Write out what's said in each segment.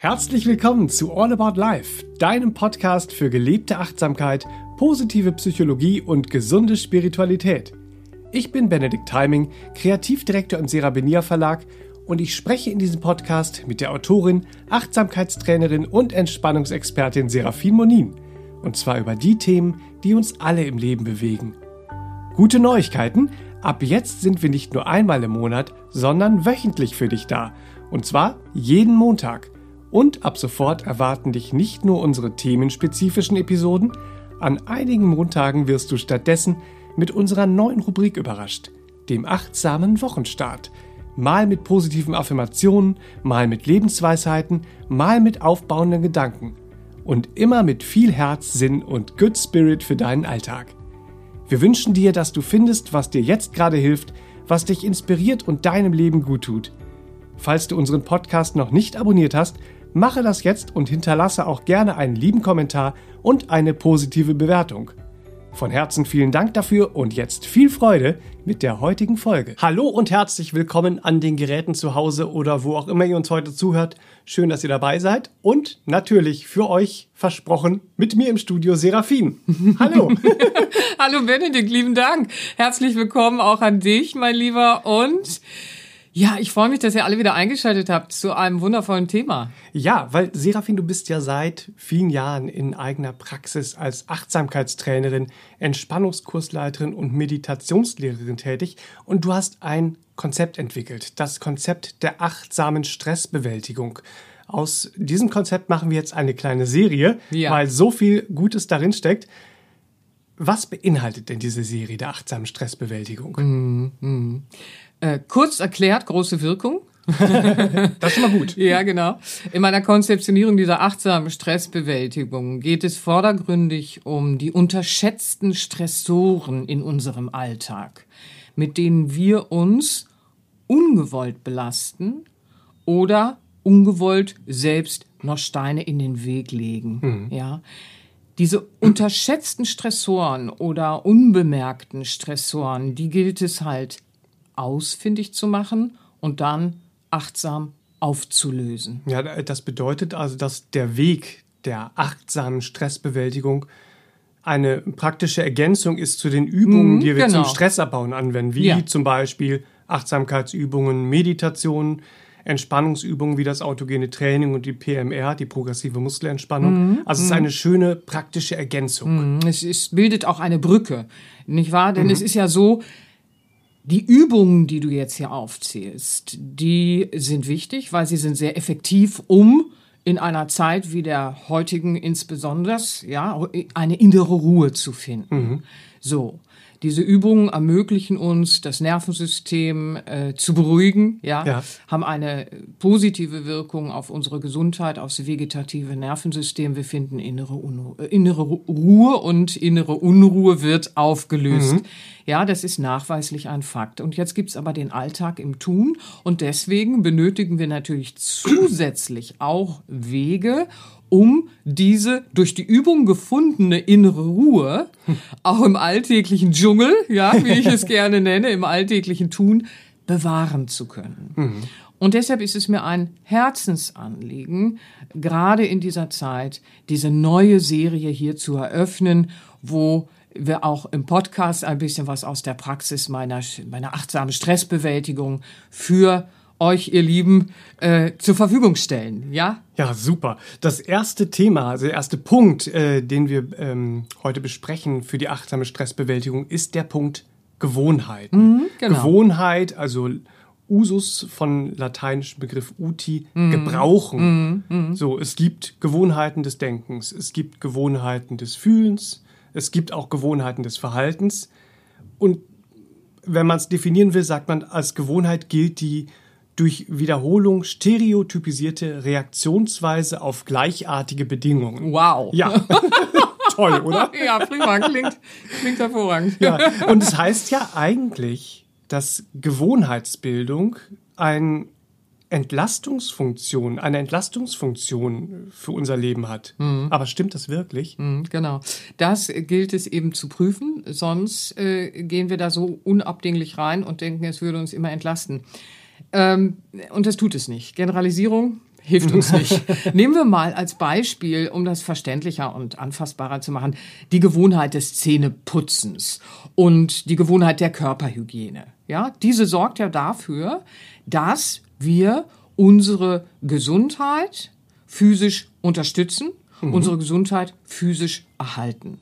Herzlich willkommen zu All About Life, deinem Podcast für gelebte Achtsamkeit, positive Psychologie und gesunde Spiritualität. Ich bin Benedikt Timing, Kreativdirektor im Serabenia Verlag und ich spreche in diesem Podcast mit der Autorin, Achtsamkeitstrainerin und Entspannungsexpertin Serafin Monin. Und zwar über die Themen, die uns alle im Leben bewegen. Gute Neuigkeiten, ab jetzt sind wir nicht nur einmal im Monat, sondern wöchentlich für dich da. Und zwar jeden Montag. Und ab sofort erwarten dich nicht nur unsere themenspezifischen Episoden, an einigen Montagen wirst du stattdessen mit unserer neuen Rubrik überrascht, dem achtsamen Wochenstart. Mal mit positiven Affirmationen, mal mit Lebensweisheiten, mal mit aufbauenden Gedanken. Und immer mit viel Herz, Sinn und Good Spirit für deinen Alltag. Wir wünschen dir, dass du findest, was dir jetzt gerade hilft, was dich inspiriert und deinem Leben gut tut. Falls du unseren Podcast noch nicht abonniert hast, Mache das jetzt und hinterlasse auch gerne einen lieben Kommentar und eine positive Bewertung. Von Herzen vielen Dank dafür und jetzt viel Freude mit der heutigen Folge. Hallo und herzlich willkommen an den Geräten zu Hause oder wo auch immer ihr uns heute zuhört. Schön, dass ihr dabei seid und natürlich für euch versprochen mit mir im Studio Serafin. Hallo. Hallo Benedikt, lieben Dank. Herzlich willkommen auch an dich, mein Lieber und ja, ich freue mich, dass ihr alle wieder eingeschaltet habt zu einem wundervollen Thema. Ja, weil Serafin, du bist ja seit vielen Jahren in eigener Praxis als Achtsamkeitstrainerin, Entspannungskursleiterin und Meditationslehrerin tätig und du hast ein Konzept entwickelt, das Konzept der achtsamen Stressbewältigung. Aus diesem Konzept machen wir jetzt eine kleine Serie, ja. weil so viel Gutes darin steckt. Was beinhaltet denn diese Serie der achtsamen Stressbewältigung? Mm, mm. Äh, kurz erklärt, große Wirkung. das ist mal gut. ja, genau. In meiner Konzeptionierung dieser achtsamen Stressbewältigung geht es vordergründig um die unterschätzten Stressoren in unserem Alltag, mit denen wir uns ungewollt belasten oder ungewollt selbst noch Steine in den Weg legen. Mhm. Ja. Diese unterschätzten Stressoren oder unbemerkten Stressoren, die gilt es halt ausfindig zu machen und dann achtsam aufzulösen. Ja, das bedeutet also, dass der Weg der achtsamen Stressbewältigung eine praktische Ergänzung ist zu den Übungen, mhm, die wir genau. zum Stressabbauen anwenden, wie ja. zum Beispiel Achtsamkeitsübungen, Meditationen, Entspannungsübungen wie das autogene Training und die PMR, die progressive Muskelentspannung. Mhm. Also es ist mhm. eine schöne praktische Ergänzung. Mhm. Es, es bildet auch eine Brücke, nicht wahr? Denn mhm. es ist ja so, die Übungen, die du jetzt hier aufzählst, die sind wichtig, weil sie sind sehr effektiv, um in einer Zeit wie der heutigen insbesondere, ja, eine innere Ruhe zu finden. Mhm. So. Diese Übungen ermöglichen uns, das Nervensystem äh, zu beruhigen, ja, ja, haben eine positive Wirkung auf unsere Gesundheit, aufs vegetative Nervensystem. Wir finden innere, Unruhe, äh, innere Ruhe und innere Unruhe wird aufgelöst. Mhm. Ja, das ist nachweislich ein Fakt. Und jetzt gibt's aber den Alltag im Tun und deswegen benötigen wir natürlich zusätzlich auch Wege, um diese durch die Übung gefundene innere Ruhe auch im alltäglichen Dschungel, ja, wie ich es gerne nenne, im alltäglichen Tun bewahren zu können. Mhm. Und deshalb ist es mir ein Herzensanliegen, gerade in dieser Zeit diese neue Serie hier zu eröffnen, wo wir auch im Podcast ein bisschen was aus der Praxis meiner, meiner achtsamen Stressbewältigung für euch, ihr Lieben, äh, zur Verfügung stellen. Ja? Ja, super. Das erste Thema, also der erste Punkt, äh, den wir ähm, heute besprechen für die achtsame Stressbewältigung, ist der Punkt Gewohnheit. Mhm, genau. Gewohnheit, also Usus von lateinischem Begriff uti, mhm. gebrauchen. Mhm, mhm. So, es gibt Gewohnheiten des Denkens, es gibt Gewohnheiten des Fühlens, es gibt auch Gewohnheiten des Verhaltens. Und wenn man es definieren will, sagt man, als Gewohnheit gilt die durch Wiederholung stereotypisierte Reaktionsweise auf gleichartige Bedingungen. Wow. Ja. Toll, oder? Ja, prima. Klingt, klingt hervorragend. Ja. Und es das heißt ja eigentlich, dass Gewohnheitsbildung ein Entlastungsfunktion, eine Entlastungsfunktion für unser Leben hat. Mhm. Aber stimmt das wirklich? Mhm, genau. Das gilt es eben zu prüfen, sonst äh, gehen wir da so unabdinglich rein und denken, es würde uns immer entlasten. Ähm, und das tut es nicht. Generalisierung hilft uns nicht. Nehmen wir mal als Beispiel, um das verständlicher und anfassbarer zu machen, die Gewohnheit des Zähneputzens und die Gewohnheit der Körperhygiene. Ja, diese sorgt ja dafür, dass wir unsere Gesundheit physisch unterstützen, mhm. unsere Gesundheit physisch erhalten.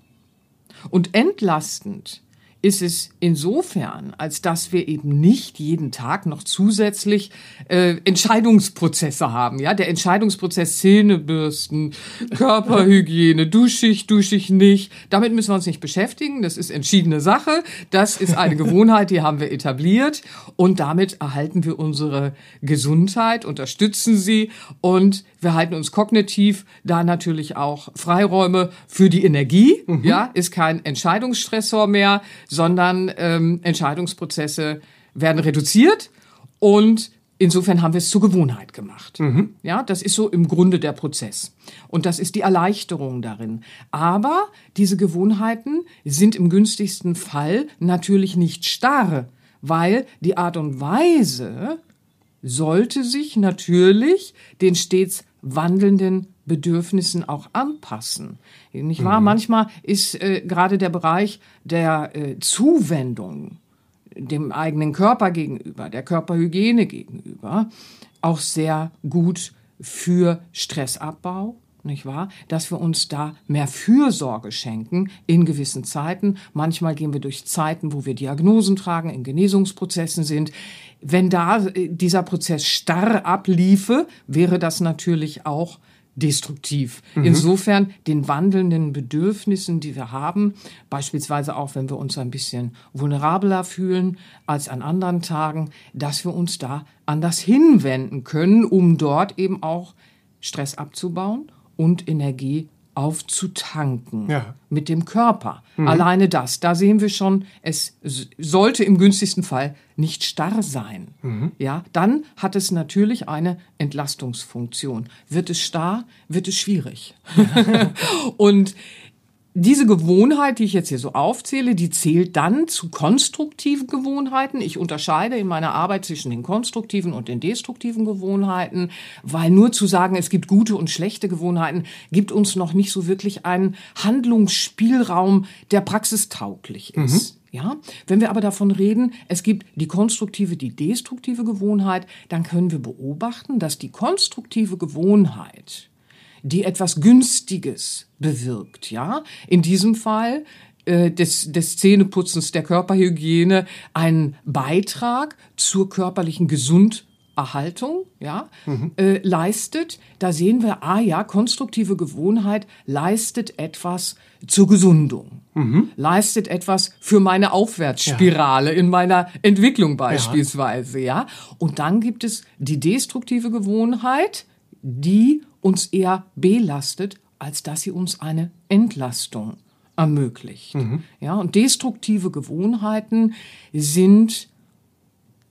Und entlastend ist es insofern, als dass wir eben nicht jeden Tag noch zusätzlich äh, Entscheidungsprozesse haben. Ja, der Entscheidungsprozess Zähnebürsten, Körperhygiene, dusche ich, dusche ich nicht. Damit müssen wir uns nicht beschäftigen. Das ist entschiedene Sache. Das ist eine Gewohnheit, die haben wir etabliert und damit erhalten wir unsere Gesundheit, unterstützen sie und wir halten uns kognitiv da natürlich auch Freiräume für die Energie. Mhm. Ja, ist kein Entscheidungsstressor mehr, sondern ähm, Entscheidungsprozesse werden reduziert und insofern haben wir es zur Gewohnheit gemacht. Mhm. Ja, das ist so im Grunde der Prozess. Und das ist die Erleichterung darin. Aber diese Gewohnheiten sind im günstigsten Fall natürlich nicht starr, weil die Art und Weise sollte sich natürlich den stets wandelnden Bedürfnissen auch anpassen. Nicht wahr? Mhm. Manchmal ist äh, gerade der Bereich der äh, Zuwendung dem eigenen Körper gegenüber, der Körperhygiene gegenüber, auch sehr gut für Stressabbau, nicht wahr? Dass wir uns da mehr Fürsorge schenken in gewissen Zeiten. Manchmal gehen wir durch Zeiten, wo wir Diagnosen tragen, in Genesungsprozessen sind. Wenn da äh, dieser Prozess starr abliefe, wäre das natürlich auch destruktiv. Mhm. Insofern den wandelnden Bedürfnissen, die wir haben, beispielsweise auch wenn wir uns ein bisschen vulnerabler fühlen als an anderen Tagen, dass wir uns da anders hinwenden können, um dort eben auch Stress abzubauen und Energie aufzutanken ja. mit dem Körper. Mhm. Alleine das, da sehen wir schon, es sollte im günstigsten Fall nicht starr sein. Mhm. Ja, dann hat es natürlich eine Entlastungsfunktion. Wird es starr, wird es schwierig. Und diese Gewohnheit, die ich jetzt hier so aufzähle, die zählt dann zu konstruktiven Gewohnheiten. Ich unterscheide in meiner Arbeit zwischen den konstruktiven und den destruktiven Gewohnheiten, weil nur zu sagen, es gibt gute und schlechte Gewohnheiten, gibt uns noch nicht so wirklich einen Handlungsspielraum, der praxistauglich ist. Mhm. Ja, wenn wir aber davon reden, es gibt die konstruktive, die destruktive Gewohnheit, dann können wir beobachten, dass die konstruktive Gewohnheit die etwas Günstiges bewirkt, ja. In diesem Fall äh, des, des Zähneputzens, der Körperhygiene, einen Beitrag zur körperlichen Gesunderhaltung, ja, mhm. äh, leistet. Da sehen wir, ah ja, konstruktive Gewohnheit leistet etwas zur Gesundung. Mhm. Leistet etwas für meine Aufwärtsspirale ja. in meiner Entwicklung beispielsweise, ja. ja. Und dann gibt es die destruktive Gewohnheit, die uns eher belastet, als dass sie uns eine Entlastung ermöglicht. Mhm. Ja, und destruktive Gewohnheiten sind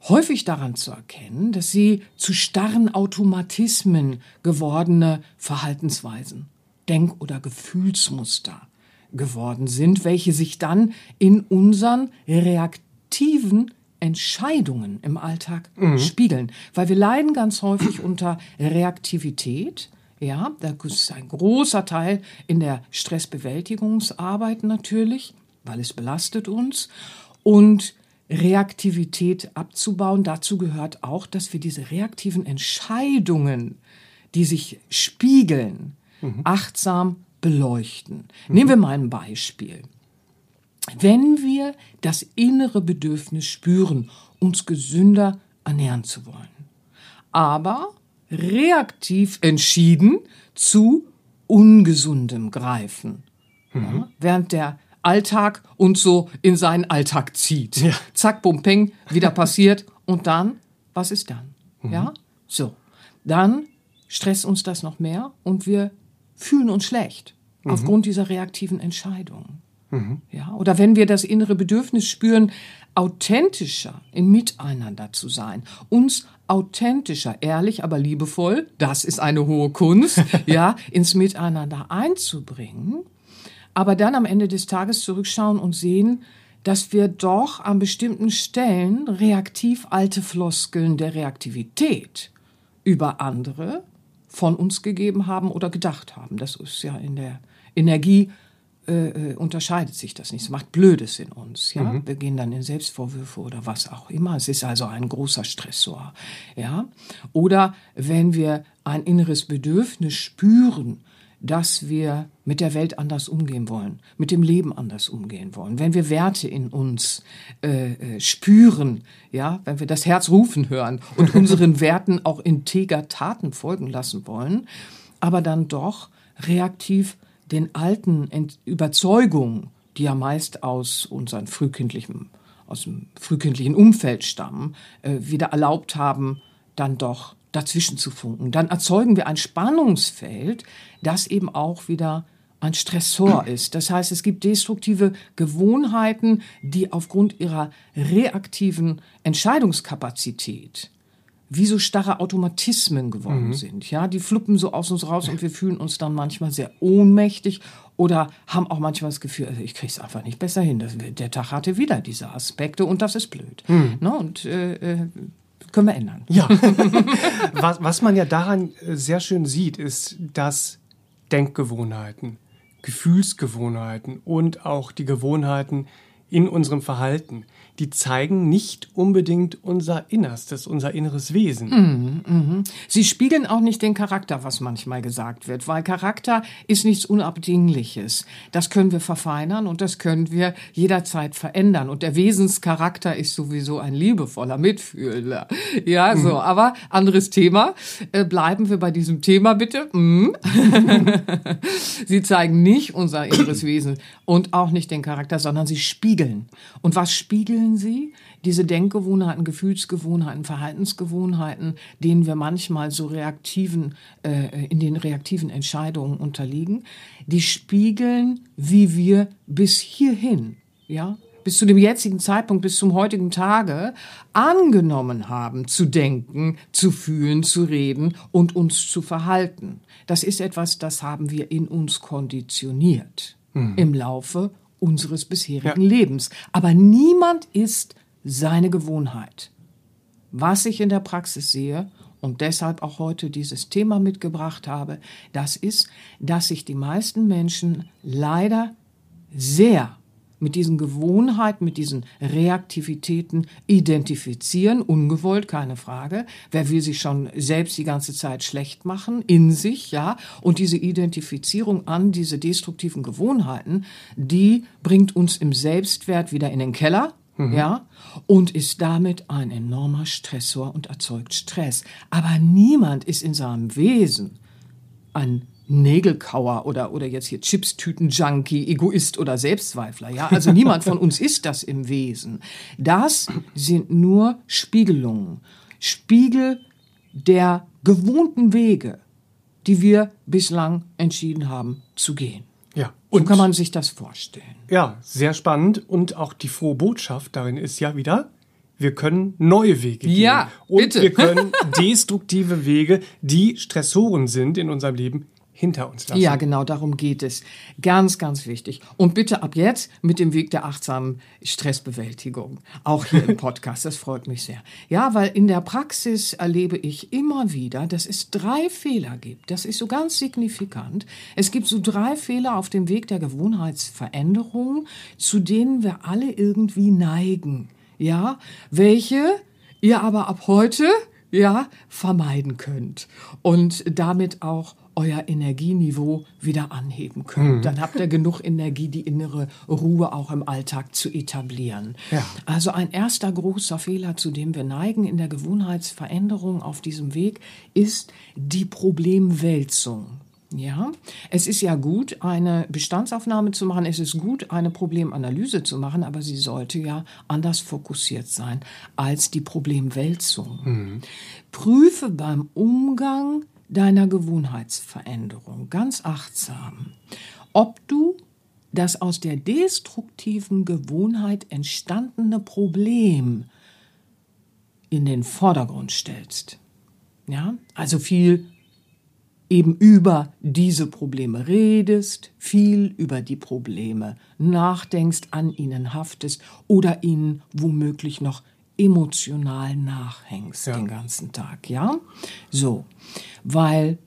häufig daran zu erkennen, dass sie zu starren Automatismen gewordene Verhaltensweisen, Denk- oder Gefühlsmuster geworden sind, welche sich dann in unseren reaktiven Entscheidungen im Alltag mhm. spiegeln. Weil wir leiden ganz häufig unter Reaktivität, ja, da ist ein großer Teil in der Stressbewältigungsarbeit natürlich, weil es belastet uns. Und Reaktivität abzubauen, dazu gehört auch, dass wir diese reaktiven Entscheidungen, die sich spiegeln, mhm. achtsam beleuchten. Mhm. Nehmen wir mal ein Beispiel. Wenn wir das innere Bedürfnis spüren, uns gesünder ernähren zu wollen, aber reaktiv entschieden zu ungesundem greifen. Mhm. Ja, während der Alltag uns so in seinen Alltag zieht. Ja. Zack, bum, peng, wieder passiert. Und dann, was ist dann? Mhm. Ja, so. Dann stresst uns das noch mehr und wir fühlen uns schlecht mhm. aufgrund dieser reaktiven Entscheidungen. Mhm. Ja, oder wenn wir das innere Bedürfnis spüren, authentischer im Miteinander zu sein, uns authentischer, ehrlich, aber liebevoll, das ist eine hohe Kunst, ja, ins Miteinander einzubringen, aber dann am Ende des Tages zurückschauen und sehen, dass wir doch an bestimmten Stellen reaktiv alte Floskeln der Reaktivität über andere von uns gegeben haben oder gedacht haben. Das ist ja in der Energie äh, äh, unterscheidet sich das nicht. Es macht Blödes in uns. Ja? Mhm. Wir gehen dann in Selbstvorwürfe oder was auch immer. Es ist also ein großer Stressor. Ja? Oder wenn wir ein inneres Bedürfnis spüren, dass wir mit der Welt anders umgehen wollen, mit dem Leben anders umgehen wollen, wenn wir Werte in uns äh, äh spüren, ja, wenn wir das Herz rufen hören und unseren Werten auch integer Taten folgen lassen wollen, aber dann doch reaktiv den alten Ent Überzeugungen, die ja meist aus unserem frühkindlichen, aus dem frühkindlichen Umfeld stammen, äh, wieder erlaubt haben, dann doch dazwischen zu funken. Dann erzeugen wir ein Spannungsfeld, das eben auch wieder ein Stressor ist. Das heißt, es gibt destruktive Gewohnheiten, die aufgrund ihrer reaktiven Entscheidungskapazität wie so starre Automatismen geworden mhm. sind. Ja, die fluppen so aus uns raus und wir fühlen uns dann manchmal sehr ohnmächtig oder haben auch manchmal das Gefühl, also ich kriege es einfach nicht besser hin. Das, der Tag hatte wieder diese Aspekte und das ist blöd. Mhm. Ne? Und äh, äh, können wir ändern. Ja. was, was man ja daran äh, sehr schön sieht, ist, dass Denkgewohnheiten, Gefühlsgewohnheiten und auch die Gewohnheiten in unserem Verhalten die zeigen nicht unbedingt unser Innerstes, unser inneres Wesen. Mhm, mh. Sie spiegeln auch nicht den Charakter, was manchmal gesagt wird, weil Charakter ist nichts Unabdingliches. Das können wir verfeinern und das können wir jederzeit verändern. Und der Wesenscharakter ist sowieso ein liebevoller Mitfühler. Ja, so, mhm. aber anderes Thema. Äh, bleiben wir bei diesem Thema bitte. Mhm. sie zeigen nicht unser inneres Wesen und auch nicht den Charakter, sondern sie spiegeln. Und was spiegeln entwickeln sie diese Denkgewohnheiten, Gefühlsgewohnheiten, Verhaltensgewohnheiten, denen wir manchmal so reaktiven, äh, in den reaktiven Entscheidungen unterliegen, die spiegeln, wie wir bis hierhin, ja, bis zu dem jetzigen Zeitpunkt, bis zum heutigen Tage angenommen haben, zu denken, zu fühlen, zu reden und uns zu verhalten. Das ist etwas, das haben wir in uns konditioniert mhm. im Laufe unseres bisherigen ja. Lebens. Aber niemand ist seine Gewohnheit. Was ich in der Praxis sehe und deshalb auch heute dieses Thema mitgebracht habe, das ist, dass sich die meisten Menschen leider sehr mit diesen Gewohnheiten, mit diesen Reaktivitäten identifizieren, ungewollt, keine Frage. Wer will sich schon selbst die ganze Zeit schlecht machen, in sich, ja? Und diese Identifizierung an diese destruktiven Gewohnheiten, die bringt uns im Selbstwert wieder in den Keller, Mhm. ja, und ist damit ein enormer Stressor und erzeugt Stress. Aber niemand ist in seinem Wesen ein Nägelkauer oder, oder jetzt hier Chipstüten-Junkie, Egoist oder Selbstzweifler. Ja, also niemand von uns ist das im Wesen. Das sind nur Spiegelungen. Spiegel der gewohnten Wege, die wir bislang entschieden haben zu gehen. Ja. Und so kann man sich das vorstellen. Ja, sehr spannend. Und auch die frohe Botschaft darin ist ja wieder, wir können neue Wege gehen. Ja, und bitte. wir können destruktive Wege, die Stressoren sind in unserem Leben, hinter uns lassen. Ja, genau, darum geht es. Ganz, ganz wichtig. Und bitte ab jetzt mit dem Weg der achtsamen Stressbewältigung. Auch hier im Podcast. Das freut mich sehr. Ja, weil in der Praxis erlebe ich immer wieder, dass es drei Fehler gibt. Das ist so ganz signifikant. Es gibt so drei Fehler auf dem Weg der Gewohnheitsveränderung, zu denen wir alle irgendwie neigen. Ja, welche ihr aber ab heute ja, vermeiden könnt und damit auch euer Energieniveau wieder anheben könnt. Mhm. Dann habt ihr genug Energie, die innere Ruhe auch im Alltag zu etablieren. Ja. Also ein erster großer Fehler, zu dem wir neigen in der Gewohnheitsveränderung auf diesem Weg, ist die Problemwälzung. Ja, es ist ja gut, eine Bestandsaufnahme zu machen. Es ist gut, eine Problemanalyse zu machen, aber sie sollte ja anders fokussiert sein als die Problemwälzung. Mhm. Prüfe beim Umgang deiner Gewohnheitsveränderung ganz achtsam, ob du das aus der destruktiven Gewohnheit entstandene Problem in den Vordergrund stellst. Ja, also viel eben über diese Probleme redest, viel über die Probleme nachdenkst, an ihnen haftest oder ihnen womöglich noch emotional nachhängst ja. den ganzen Tag, ja? So, weil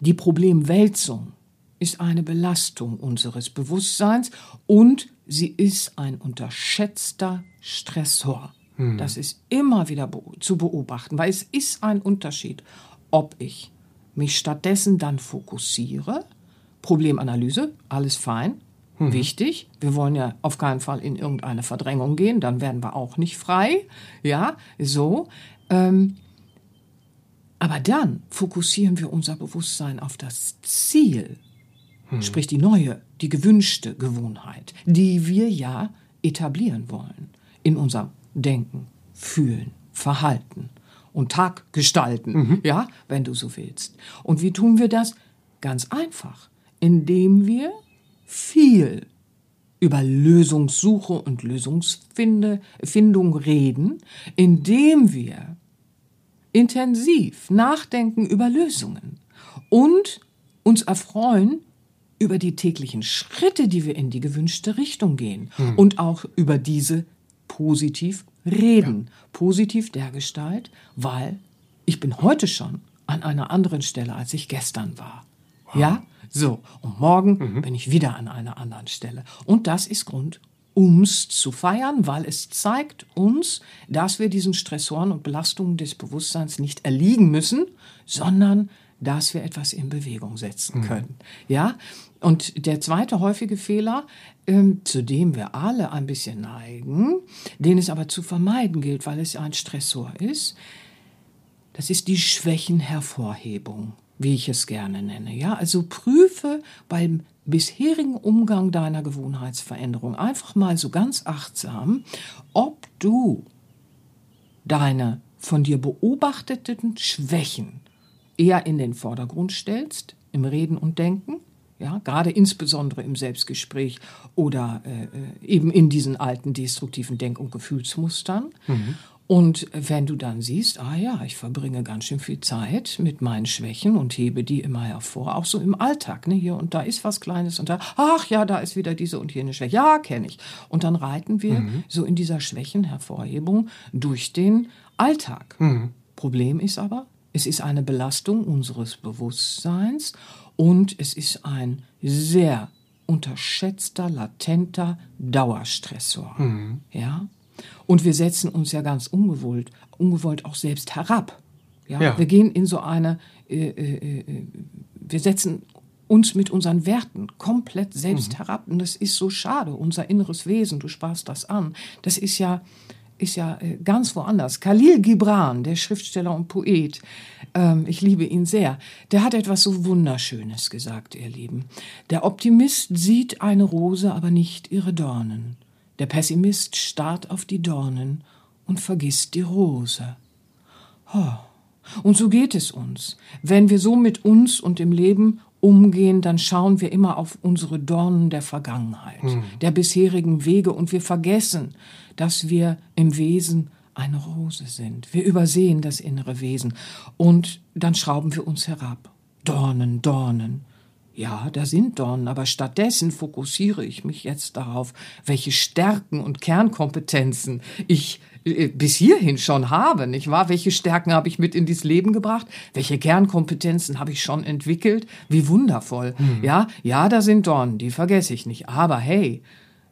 die Problemwälzung ist eine Belastung unseres Bewusstseins und sie ist ein unterschätzter Stressor. Hm. Das ist immer wieder zu beobachten, weil es ist ein Unterschied, ob ich mich stattdessen dann fokussiere, Problemanalyse, alles fein, hm. wichtig. Wir wollen ja auf keinen Fall in irgendeine Verdrängung gehen, dann werden wir auch nicht frei. Ja, so. Ähm, aber dann fokussieren wir unser Bewusstsein auf das Ziel, hm. sprich die neue, die gewünschte Gewohnheit, die wir ja etablieren wollen in unserem Denken, Fühlen, Verhalten und Tag gestalten, mhm. ja, wenn du so willst. Und wie tun wir das? Ganz einfach, indem wir viel über Lösungssuche und Lösungsfindung reden, indem wir intensiv nachdenken über Lösungen und uns erfreuen über die täglichen Schritte, die wir in die gewünschte Richtung gehen hm. und auch über diese positiv reden. Ja. Positiv dergestalt, weil ich bin heute schon an einer anderen Stelle, als ich gestern war. Wow. Ja? So, und morgen mhm. bin ich wieder an einer anderen Stelle. Und das ist Grund, ums zu feiern, weil es zeigt uns, dass wir diesen Stressoren und Belastungen des Bewusstseins nicht erliegen müssen, sondern dass wir etwas in Bewegung setzen mhm. können. Mhm. Ja? Und der zweite häufige Fehler, ähm, zu dem wir alle ein bisschen neigen, den es aber zu vermeiden gilt, weil es ein Stressor ist, das ist die Schwächenhervorhebung, wie ich es gerne nenne. Ja, also prüfe beim bisherigen Umgang deiner Gewohnheitsveränderung einfach mal so ganz achtsam, ob du deine von dir beobachteten Schwächen eher in den Vordergrund stellst, im Reden und Denken, ja, gerade insbesondere im Selbstgespräch oder äh, äh, eben in diesen alten destruktiven Denk- und Gefühlsmustern. Mhm. Und wenn du dann siehst, ah ja, ich verbringe ganz schön viel Zeit mit meinen Schwächen und hebe die immer hervor, auch so im Alltag, ne, hier und da ist was Kleines und da, ach ja, da ist wieder diese und jene Schwäche, ja, kenne ich. Und dann reiten wir mhm. so in dieser Schwächenhervorhebung durch den Alltag. Mhm. Problem ist aber, es ist eine Belastung unseres Bewusstseins und es ist ein sehr unterschätzter, latenter Dauerstressor. Mhm. Ja? Und wir setzen uns ja ganz ungewollt, ungewollt auch selbst herab. Ja? ja. Wir gehen in so eine, äh, äh, äh, wir setzen uns mit unseren Werten komplett selbst mhm. herab. Und das ist so schade, unser inneres Wesen, du sprachst das an. Das ist ja, ist ja äh, ganz woanders. Khalil Gibran, der Schriftsteller und Poet, ähm, ich liebe ihn sehr, der hat etwas so Wunderschönes gesagt, ihr Lieben. Der Optimist sieht eine Rose, aber nicht ihre Dornen. Der Pessimist starrt auf die Dornen und vergisst die Rose. Oh. Und so geht es uns. Wenn wir so mit uns und dem Leben umgehen, dann schauen wir immer auf unsere Dornen der Vergangenheit, hm. der bisherigen Wege und wir vergessen, dass wir im Wesen eine Rose sind. Wir übersehen das innere Wesen und dann schrauben wir uns herab. Dornen, Dornen. Ja, da sind Dornen, aber stattdessen fokussiere ich mich jetzt darauf, welche Stärken und Kernkompetenzen ich äh, bis hierhin schon habe, nicht wahr? Welche Stärken habe ich mit in dieses Leben gebracht? Welche Kernkompetenzen habe ich schon entwickelt? Wie wundervoll. Hm. Ja, ja, da sind Dornen, die vergesse ich nicht. Aber hey,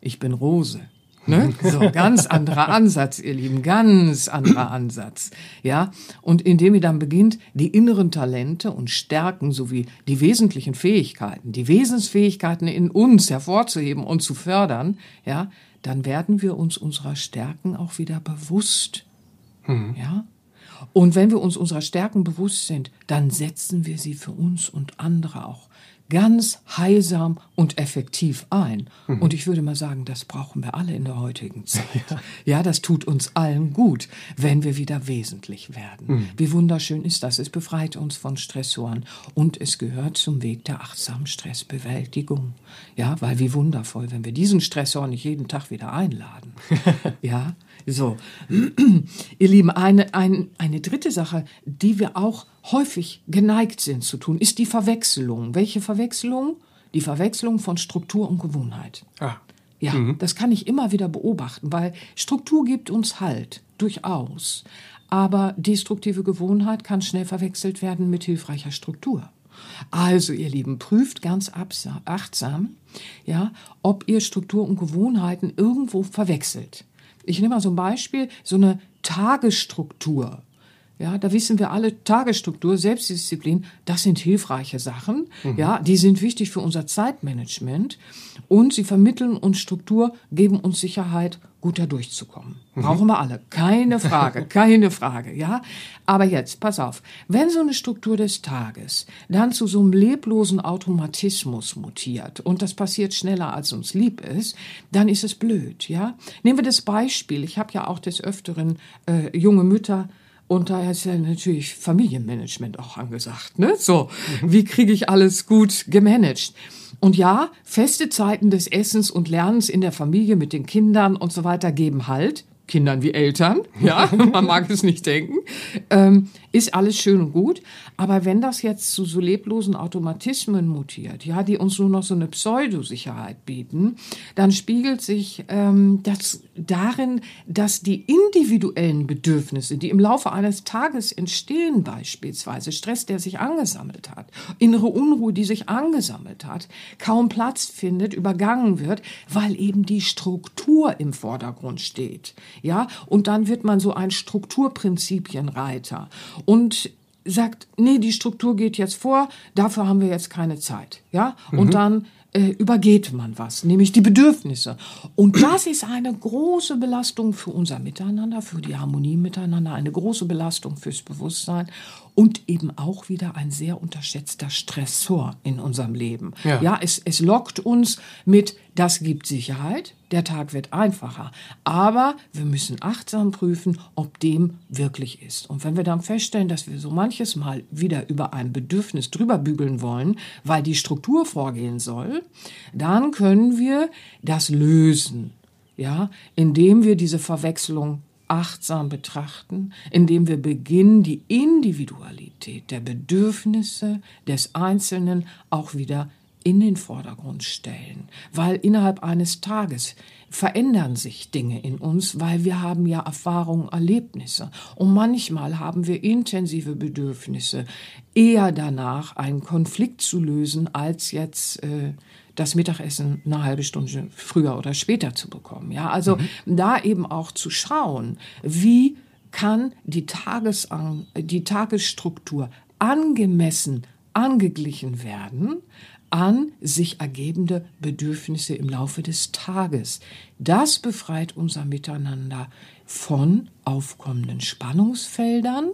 ich bin Rose. Ne? So, ganz anderer Ansatz, ihr Lieben, ganz anderer Ansatz. Ja, und indem ihr dann beginnt, die inneren Talente und Stärken sowie die wesentlichen Fähigkeiten, die Wesensfähigkeiten in uns hervorzuheben und zu fördern, ja, dann werden wir uns unserer Stärken auch wieder bewusst. Mhm. Ja, und wenn wir uns unserer Stärken bewusst sind, dann setzen wir sie für uns und andere auch ganz heilsam und effektiv ein. Mhm. Und ich würde mal sagen, das brauchen wir alle in der heutigen Zeit. Ja, ja das tut uns allen gut, wenn wir wieder wesentlich werden. Mhm. Wie wunderschön ist das. Es befreit uns von Stressoren und es gehört zum Weg der achtsamen Stressbewältigung. Ja, weil wie wundervoll, wenn wir diesen Stressor nicht jeden Tag wieder einladen. ja, so. Ihr Lieben, eine, ein, eine dritte Sache, die wir auch häufig geneigt sind zu tun, ist die Verwechslung. Welche Verwechslung? Die Verwechslung von Struktur und Gewohnheit. Ah. Ja, mhm. das kann ich immer wieder beobachten, weil Struktur gibt uns Halt, durchaus. Aber destruktive Gewohnheit kann schnell verwechselt werden mit hilfreicher Struktur. Also, ihr Lieben, prüft ganz achtsam, ja, ob ihr Struktur und Gewohnheiten irgendwo verwechselt. Ich nehme mal so ein Beispiel, so eine Tagesstruktur. Ja, da wissen wir alle, Tagesstruktur, Selbstdisziplin, das sind hilfreiche Sachen. Mhm. Ja, die sind wichtig für unser Zeitmanagement und sie vermitteln uns Struktur, geben uns Sicherheit, gut da durchzukommen. Mhm. Brauchen wir alle. Keine Frage, keine Frage, ja. Aber jetzt, pass auf. Wenn so eine Struktur des Tages dann zu so einem leblosen Automatismus mutiert und das passiert schneller, als uns lieb ist, dann ist es blöd, ja. Nehmen wir das Beispiel. Ich habe ja auch des Öfteren äh, junge Mütter, und da ist ja natürlich Familienmanagement auch angesagt. Ne? So, wie kriege ich alles gut gemanagt? Und ja, feste Zeiten des Essens und Lernens in der Familie mit den Kindern und so weiter geben Halt. Kindern wie Eltern, ja, man mag es nicht denken, ähm, ist alles schön und gut. Aber wenn das jetzt zu so leblosen Automatismen mutiert, ja, die uns nur noch so eine Pseudosicherheit bieten, dann spiegelt sich ähm, das darin, dass die individuellen Bedürfnisse, die im Laufe eines Tages entstehen, beispielsweise Stress, der sich angesammelt hat, innere Unruhe, die sich angesammelt hat, kaum Platz findet, übergangen wird, weil eben die Struktur im Vordergrund steht. Ja, und dann wird man so ein Strukturprinzipienreiter und sagt, nee, die Struktur geht jetzt vor, dafür haben wir jetzt keine Zeit. Ja, und mhm. dann äh, übergeht man was, nämlich die Bedürfnisse. Und das ist eine große Belastung für unser Miteinander, für die Harmonie miteinander, eine große Belastung fürs Bewusstsein und eben auch wieder ein sehr unterschätzter Stressor in unserem Leben. Ja, ja es, es lockt uns mit, das gibt Sicherheit, der Tag wird einfacher. Aber wir müssen achtsam prüfen, ob dem wirklich ist. Und wenn wir dann feststellen, dass wir so manches Mal wieder über ein Bedürfnis drüber bügeln wollen, weil die Struktur vorgehen soll, dann können wir das lösen. Ja, indem wir diese Verwechslung achtsam betrachten, indem wir beginnen, die Individualität der Bedürfnisse des Einzelnen auch wieder in den Vordergrund stellen, weil innerhalb eines Tages verändern sich Dinge in uns, weil wir haben ja Erfahrungen, Erlebnisse und manchmal haben wir intensive Bedürfnisse, eher danach einen Konflikt zu lösen, als jetzt äh, das Mittagessen eine halbe Stunde früher oder später zu bekommen. Ja, also mhm. da eben auch zu schauen, wie kann die, Tagesang die Tagesstruktur angemessen angeglichen werden an sich ergebende Bedürfnisse im Laufe des Tages. Das befreit unser Miteinander von aufkommenden Spannungsfeldern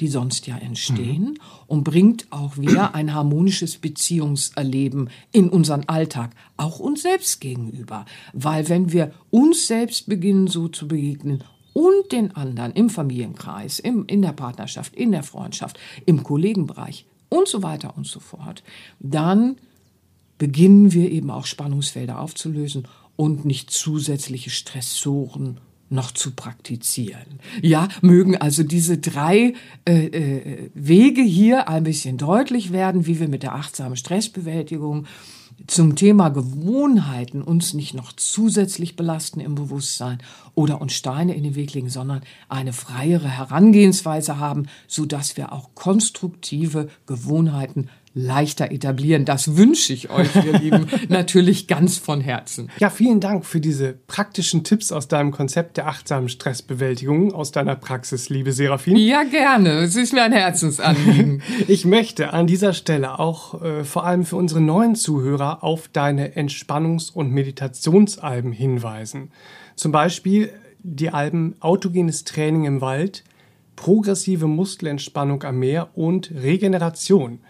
die sonst ja entstehen, mhm. und bringt auch wieder ein harmonisches Beziehungserleben in unseren Alltag, auch uns selbst gegenüber. Weil wenn wir uns selbst beginnen so zu begegnen und den anderen im Familienkreis, im, in der Partnerschaft, in der Freundschaft, im Kollegenbereich und so weiter und so fort, dann beginnen wir eben auch Spannungsfelder aufzulösen und nicht zusätzliche Stressoren noch zu praktizieren. Ja, mögen also diese drei äh, äh, Wege hier ein bisschen deutlich werden, wie wir mit der achtsamen Stressbewältigung zum Thema Gewohnheiten uns nicht noch zusätzlich belasten im Bewusstsein oder uns Steine in den Weg legen, sondern eine freiere Herangehensweise haben, so dass wir auch konstruktive Gewohnheiten leichter etablieren. Das wünsche ich euch, ihr Lieben, natürlich ganz von Herzen. Ja, vielen Dank für diese praktischen Tipps aus deinem Konzept der achtsamen Stressbewältigung, aus deiner Praxis, liebe Serafin. Ja, gerne. Es ist mir ein Herzensanliegen. ich möchte an dieser Stelle auch äh, vor allem für unsere neuen Zuhörer auf deine Entspannungs- und Meditationsalben hinweisen. Zum Beispiel die Alben Autogenes Training im Wald, Progressive Muskelentspannung am Meer und Regeneration.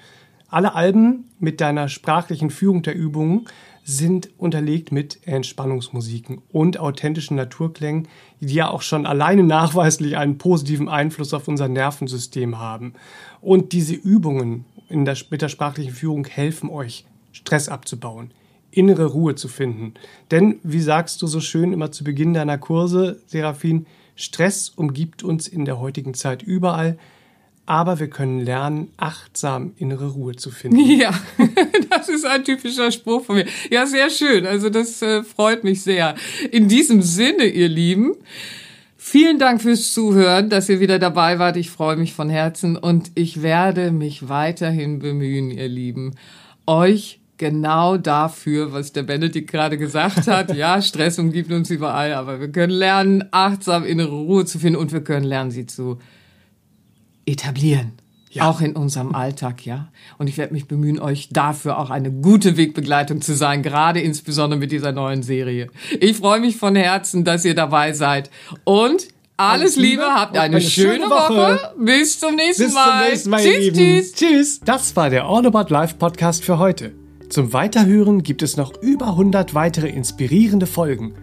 Alle Alben mit deiner sprachlichen Führung der Übungen sind unterlegt mit Entspannungsmusiken und authentischen Naturklängen, die ja auch schon alleine nachweislich einen positiven Einfluss auf unser Nervensystem haben. Und diese Übungen in der, mit der sprachlichen Führung helfen euch, Stress abzubauen, innere Ruhe zu finden. Denn, wie sagst du so schön immer zu Beginn deiner Kurse, Seraphin, Stress umgibt uns in der heutigen Zeit überall aber wir können lernen, achtsam innere Ruhe zu finden. Ja, das ist ein typischer Spruch von mir. Ja, sehr schön. Also das äh, freut mich sehr. In diesem Sinne, ihr Lieben, Vielen Dank fürs Zuhören, dass ihr wieder dabei wart. Ich freue mich von Herzen und ich werde mich weiterhin bemühen, ihr Lieben, euch genau dafür, was der Benedikt gerade gesagt hat. Ja, Stress umgibt uns überall, aber wir können lernen, achtsam innere Ruhe zu finden und wir können lernen, sie zu etablieren. Ja. Auch in unserem Alltag, ja. Und ich werde mich bemühen, euch dafür auch eine gute Wegbegleitung zu sein, gerade insbesondere mit dieser neuen Serie. Ich freue mich von Herzen, dass ihr dabei seid. Und alles, Liebe, habt eine, eine schöne, schöne Woche. Woche. Bis zum nächsten Bis Mal. Zum nächsten Mal. Tschüss, tschüss. Tschüss. Das war der All About Life Podcast für heute. Zum Weiterhören gibt es noch über 100 weitere inspirierende Folgen.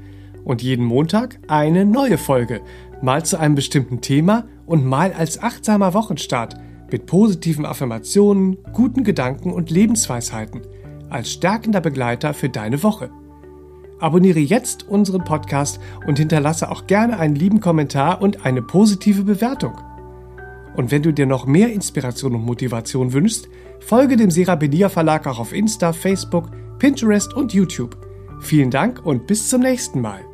Und jeden Montag eine neue Folge. Mal zu einem bestimmten Thema und mal als achtsamer Wochenstart – mit positiven Affirmationen, guten Gedanken und Lebensweisheiten als stärkender Begleiter für deine Woche. Abonniere jetzt unseren Podcast und hinterlasse auch gerne einen lieben Kommentar und eine positive Bewertung. Und wenn du dir noch mehr Inspiration und Motivation wünschst, folge dem Serabilia Verlag auch auf Insta, Facebook, Pinterest und YouTube. Vielen Dank und bis zum nächsten Mal.